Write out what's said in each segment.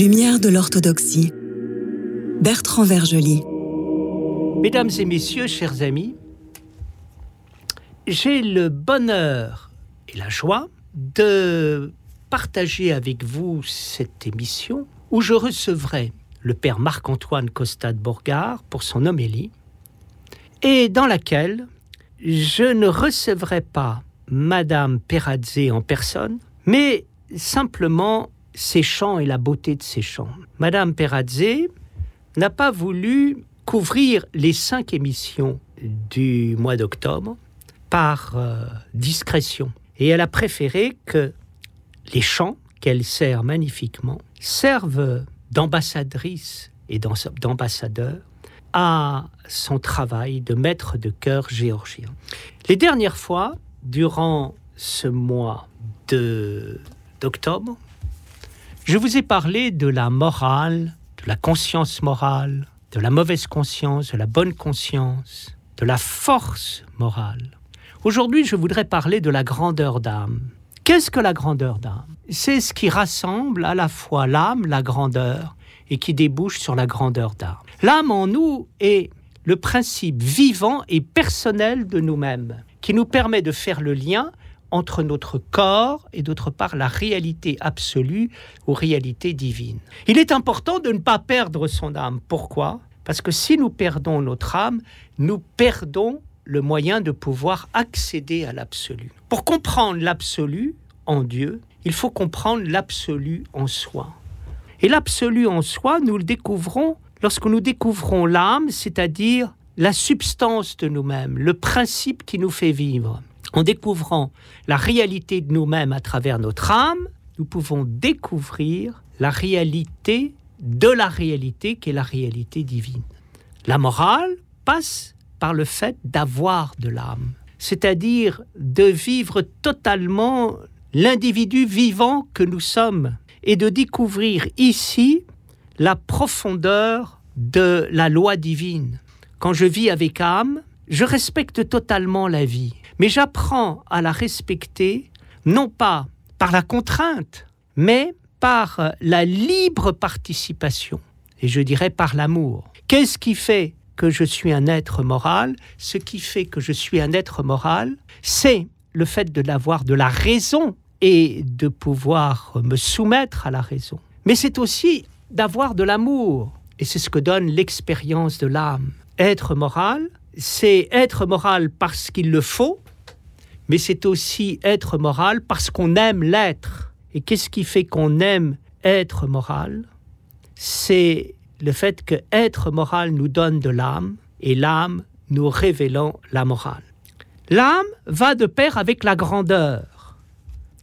Lumière de l'orthodoxie. Bertrand Vergely. Mesdames et messieurs, chers amis, j'ai le bonheur et la joie de partager avec vous cette émission où je recevrai le père Marc-Antoine Costa de pour son homélie et dans laquelle je ne recevrai pas Madame Perazze en personne, mais simplement ses chants et la beauté de ses chants. Madame Perazze n'a pas voulu couvrir les cinq émissions du mois d'octobre par euh, discrétion. Et elle a préféré que les chants qu'elle sert magnifiquement servent d'ambassadrice et d'ambassadeur à son travail de maître de chœur géorgien. Les dernières fois, durant ce mois d'octobre, je vous ai parlé de la morale, de la conscience morale, de la mauvaise conscience, de la bonne conscience, de la force morale. Aujourd'hui, je voudrais parler de la grandeur d'âme. Qu'est-ce que la grandeur d'âme C'est ce qui rassemble à la fois l'âme, la grandeur, et qui débouche sur la grandeur d'âme. L'âme en nous est le principe vivant et personnel de nous-mêmes, qui nous permet de faire le lien entre notre corps et d'autre part la réalité absolue ou réalité divine. Il est important de ne pas perdre son âme. Pourquoi? Parce que si nous perdons notre âme, nous perdons le moyen de pouvoir accéder à l'absolu. Pour comprendre l'absolu en Dieu, il faut comprendre l'absolu en soi. Et l'absolu en soi, nous le découvrons lorsque nous découvrons l'âme, c'est-à-dire la substance de nous-mêmes, le principe qui nous fait vivre. En découvrant la réalité de nous-mêmes à travers notre âme, nous pouvons découvrir la réalité de la réalité qui est la réalité divine. La morale passe par le fait d'avoir de l'âme, c'est-à-dire de vivre totalement l'individu vivant que nous sommes et de découvrir ici la profondeur de la loi divine. Quand je vis avec âme, je respecte totalement la vie mais j'apprends à la respecter non pas par la contrainte, mais par la libre participation, et je dirais par l'amour. Qu'est-ce qui fait que je suis un être moral Ce qui fait que je suis un être moral, c'est le fait de l'avoir de la raison et de pouvoir me soumettre à la raison. Mais c'est aussi d'avoir de l'amour, et c'est ce que donne l'expérience de l'âme. Être moral, c'est être moral parce qu'il le faut, mais c'est aussi être moral parce qu'on aime l'être. Et qu'est-ce qui fait qu'on aime être moral? C'est le fait que être moral nous donne de l'âme et l'âme nous révélant la morale. L'âme va de pair avec la grandeur.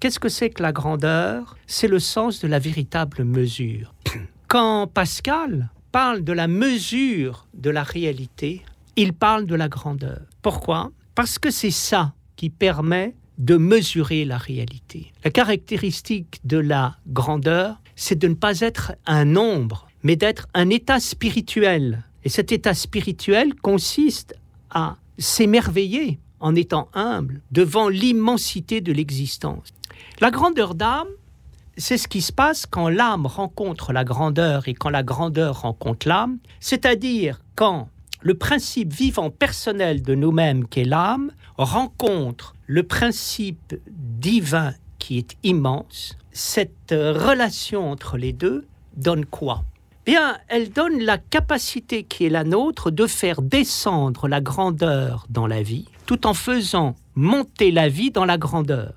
Qu'est-ce que c'est que la grandeur? C'est le sens de la véritable mesure. Quand Pascal parle de la mesure de la réalité, il parle de la grandeur. Pourquoi? Parce que c'est ça qui permet de mesurer la réalité. La caractéristique de la grandeur, c'est de ne pas être un nombre, mais d'être un état spirituel. Et cet état spirituel consiste à s'émerveiller en étant humble devant l'immensité de l'existence. La grandeur d'âme, c'est ce qui se passe quand l'âme rencontre la grandeur et quand la grandeur rencontre l'âme, c'est-à-dire quand le principe vivant personnel de nous-mêmes qu'est l'âme rencontre le principe divin qui est immense, cette relation entre les deux donne quoi? Bien, elle donne la capacité qui est la nôtre de faire descendre la grandeur dans la vie, tout en faisant monter la vie dans la grandeur.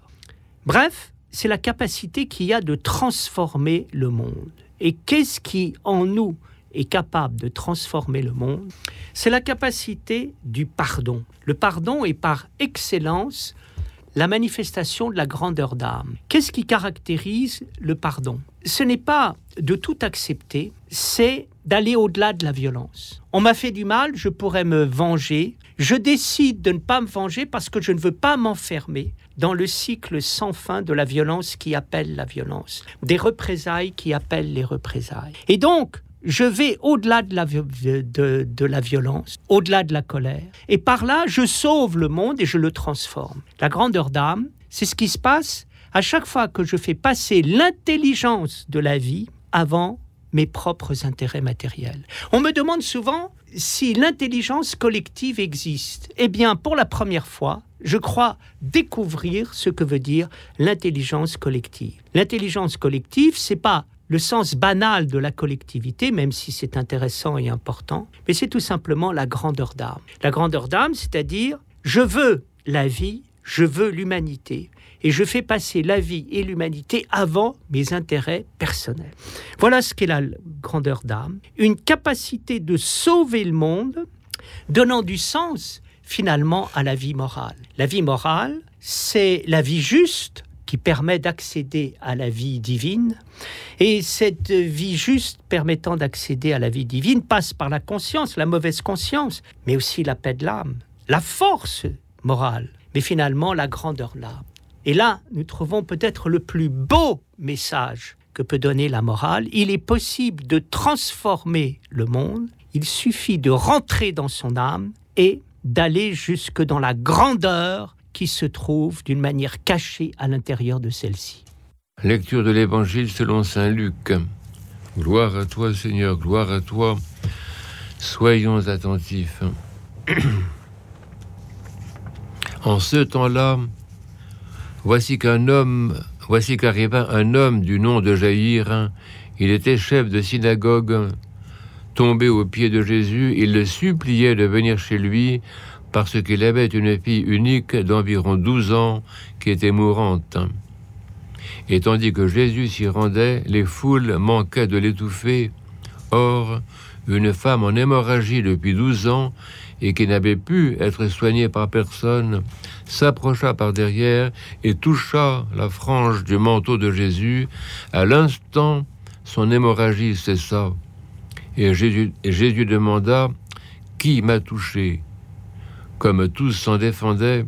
Bref, c'est la capacité qu'il y a de transformer le monde. Et qu'est-ce qui, en nous, est capable de transformer le monde, c'est la capacité du pardon. Le pardon est par excellence la manifestation de la grandeur d'âme. Qu'est-ce qui caractérise le pardon? Ce n'est pas de tout accepter, c'est d'aller au-delà de la violence. On m'a fait du mal, je pourrais me venger. Je décide de ne pas me venger parce que je ne veux pas m'enfermer dans le cycle sans fin de la violence qui appelle la violence, des représailles qui appellent les représailles. Et donc, je vais au-delà de la, violence, au-delà de la colère. Et par là, je sauve le monde et je le transforme. La grandeur d'âme, c'est ce qui se passe à chaque fois que je fais passer l'intelligence de la vie avant mes propres intérêts matériels. On me demande souvent si l'intelligence collective existe. Eh bien, pour la première fois, je crois découvrir ce que veut dire l'intelligence collective. L'intelligence collective, c'est pas le sens banal de la collectivité, même si c'est intéressant et important, mais c'est tout simplement la grandeur d'âme. La grandeur d'âme, c'est-à-dire, je veux la vie, je veux l'humanité, et je fais passer la vie et l'humanité avant mes intérêts personnels. Voilà ce qu'est la grandeur d'âme, une capacité de sauver le monde, donnant du sens finalement à la vie morale. La vie morale, c'est la vie juste qui permet d'accéder à la vie divine. Et cette vie juste permettant d'accéder à la vie divine passe par la conscience, la mauvaise conscience, mais aussi la paix de l'âme, la force morale, mais finalement la grandeur de l'âme. Et là, nous trouvons peut-être le plus beau message que peut donner la morale. Il est possible de transformer le monde, il suffit de rentrer dans son âme et d'aller jusque dans la grandeur qui se trouve d'une manière cachée à l'intérieur de celle-ci. Lecture de l'Évangile selon Saint Luc. Gloire à toi Seigneur, gloire à toi. Soyons attentifs. en ce temps-là, voici qu'un homme, voici qu'arriva un homme du nom de Jaïr. Il était chef de synagogue. Tombé aux pieds de Jésus, il le suppliait de venir chez lui parce qu'il avait une fille unique d'environ douze ans qui était mourante. Et tandis que Jésus s'y rendait, les foules manquaient de l'étouffer. Or, une femme en hémorragie depuis douze ans et qui n'avait pu être soignée par personne, s'approcha par derrière et toucha la frange du manteau de Jésus. À l'instant, son hémorragie cessa. Et Jésus, et Jésus demanda, Qui m'a touché? Comme tous s'en défendaient,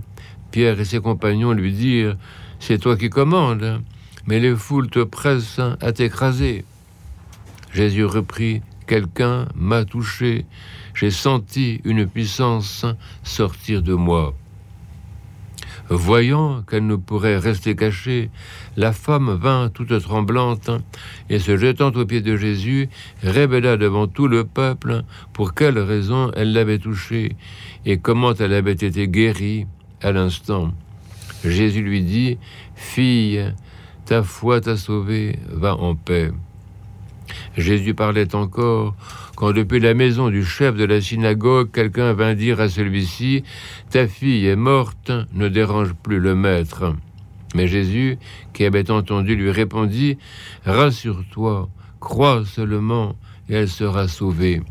Pierre et ses compagnons lui dirent C'est toi qui commandes, mais les foules te pressent à t'écraser. Jésus reprit Quelqu'un m'a touché, j'ai senti une puissance sortir de moi. Voyant qu'elle ne pourrait rester cachée, la femme vint toute tremblante et se jetant aux pieds de Jésus, révéla devant tout le peuple pour quelle raison elle l'avait touché et comment elle avait été guérie à l'instant. Jésus lui dit, Fille, ta foi t'a sauvée, va en paix. Jésus parlait encore quand depuis la maison du chef de la synagogue, quelqu'un vint dire à celui-ci, Ta fille est morte, ne dérange plus le maître. Mais Jésus, qui avait entendu, lui répondit, Rassure-toi, crois seulement, et elle sera sauvée.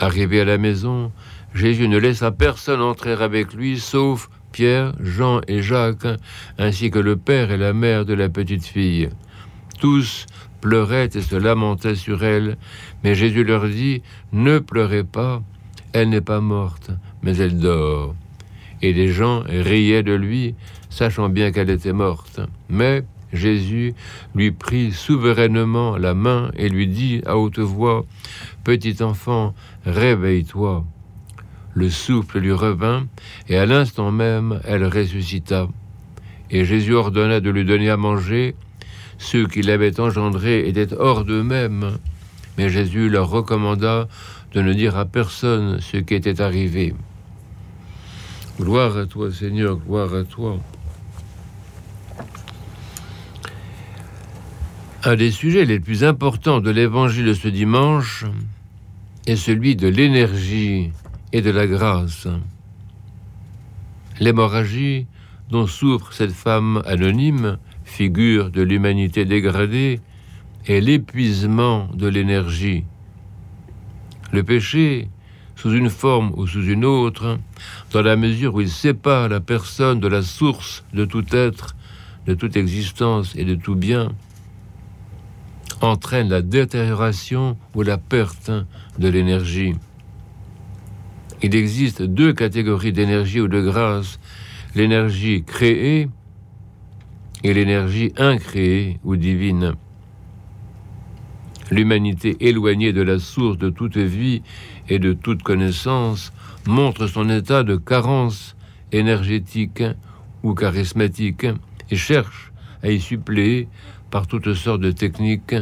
Arrivé à la maison, Jésus ne laissa personne entrer avec lui, sauf Pierre, Jean et Jacques, ainsi que le père et la mère de la petite fille. Tous pleuraient et se lamentaient sur elle, mais Jésus leur dit, Ne pleurez pas, elle n'est pas morte, mais elle dort. Et les gens riaient de lui, sachant bien qu'elle était morte. Mais Jésus lui prit souverainement la main et lui dit à haute voix, Petit enfant, réveille-toi. Le souffle lui revint, et à l'instant même elle ressuscita. Et Jésus ordonna de lui donner à manger, ceux qui l'avaient engendré étaient hors d'eux-mêmes, mais Jésus leur recommanda de ne dire à personne ce qui était arrivé. Gloire à toi Seigneur, gloire à toi. Un des sujets les plus importants de l'évangile de ce dimanche est celui de l'énergie et de la grâce. L'hémorragie dont souffre cette femme anonyme figure de l'humanité dégradée, est l'épuisement de l'énergie. Le péché, sous une forme ou sous une autre, dans la mesure où il sépare la personne de la source de tout être, de toute existence et de tout bien, entraîne la détérioration ou la perte de l'énergie. Il existe deux catégories d'énergie ou de grâce l'énergie créée et l'énergie incréée ou divine. L'humanité éloignée de la source de toute vie et de toute connaissance montre son état de carence énergétique ou charismatique et cherche à y suppléer par toutes sortes de techniques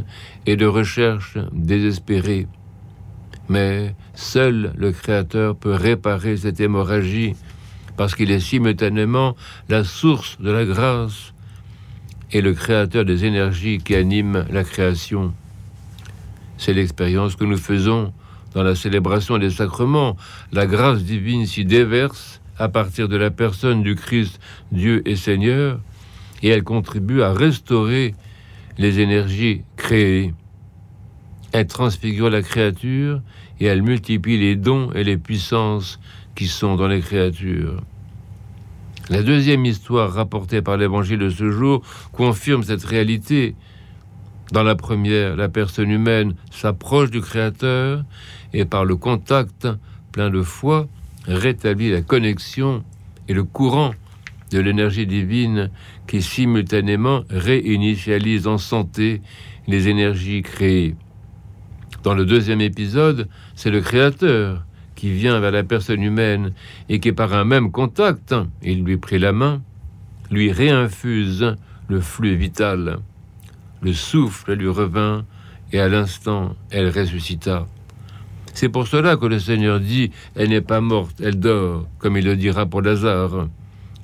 et de recherches désespérées. Mais seul le Créateur peut réparer cette hémorragie parce qu'il est simultanément la source de la grâce et le créateur des énergies qui animent la création. C'est l'expérience que nous faisons dans la célébration des sacrements. La grâce divine s'y déverse à partir de la personne du Christ, Dieu et Seigneur, et elle contribue à restaurer les énergies créées. Elle transfigure la créature et elle multiplie les dons et les puissances qui sont dans les créatures. La deuxième histoire rapportée par l'évangile de ce jour confirme cette réalité. Dans la première, la personne humaine s'approche du Créateur et par le contact plein de foi rétablit la connexion et le courant de l'énergie divine qui simultanément réinitialise en santé les énergies créées. Dans le deuxième épisode, c'est le Créateur qui vient vers la personne humaine et qui, par un même contact, il lui prit la main, lui réinfuse le flux vital. Le souffle lui revint et à l'instant, elle ressuscita. C'est pour cela que le Seigneur dit Elle n'est pas morte, elle dort, comme il le dira pour Lazare.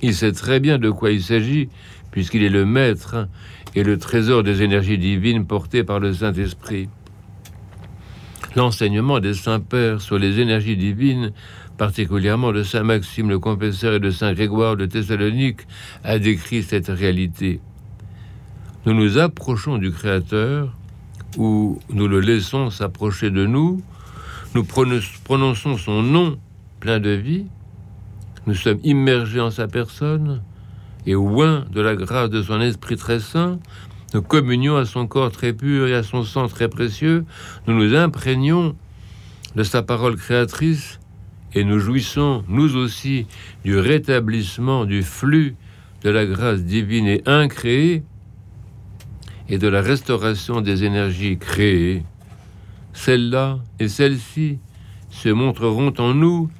Il sait très bien de quoi il s'agit, puisqu'il est le maître et le trésor des énergies divines portées par le Saint-Esprit. L'enseignement des saints pères sur les énergies divines, particulièrement de saint Maxime le Confesseur et de saint Grégoire de Thessalonique, a décrit cette réalité. Nous nous approchons du Créateur ou nous le laissons s'approcher de nous, nous prononçons son nom plein de vie, nous sommes immergés en sa personne, et loin de la grâce de son Esprit très saint, nous communions à son corps très pur et à son sang très précieux, nous nous imprégnons de sa parole créatrice et nous jouissons, nous aussi, du rétablissement du flux de la grâce divine et incréée et de la restauration des énergies créées. Celles-là et celles-ci se montreront en nous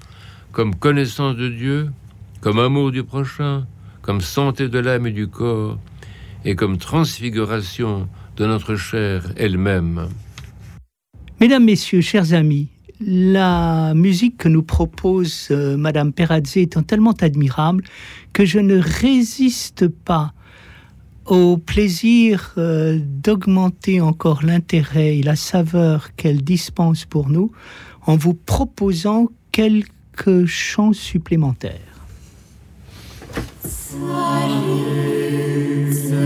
comme connaissance de Dieu, comme amour du prochain, comme santé de l'âme et du corps, et comme transfiguration de notre chair elle-même. Mesdames, Messieurs, chers amis, la musique que nous propose euh, Madame Perazzi étant tellement admirable que je ne résiste pas au plaisir euh, d'augmenter encore l'intérêt et la saveur qu'elle dispense pour nous en vous proposant quelques chants supplémentaires.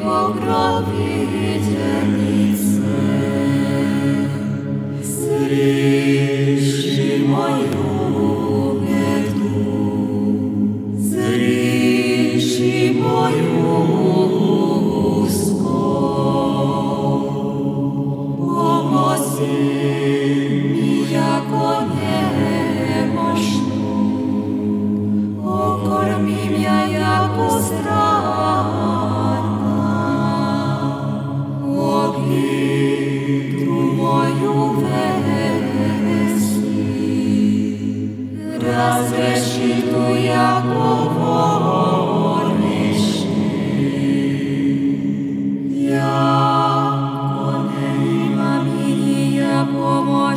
покровительнице. Среди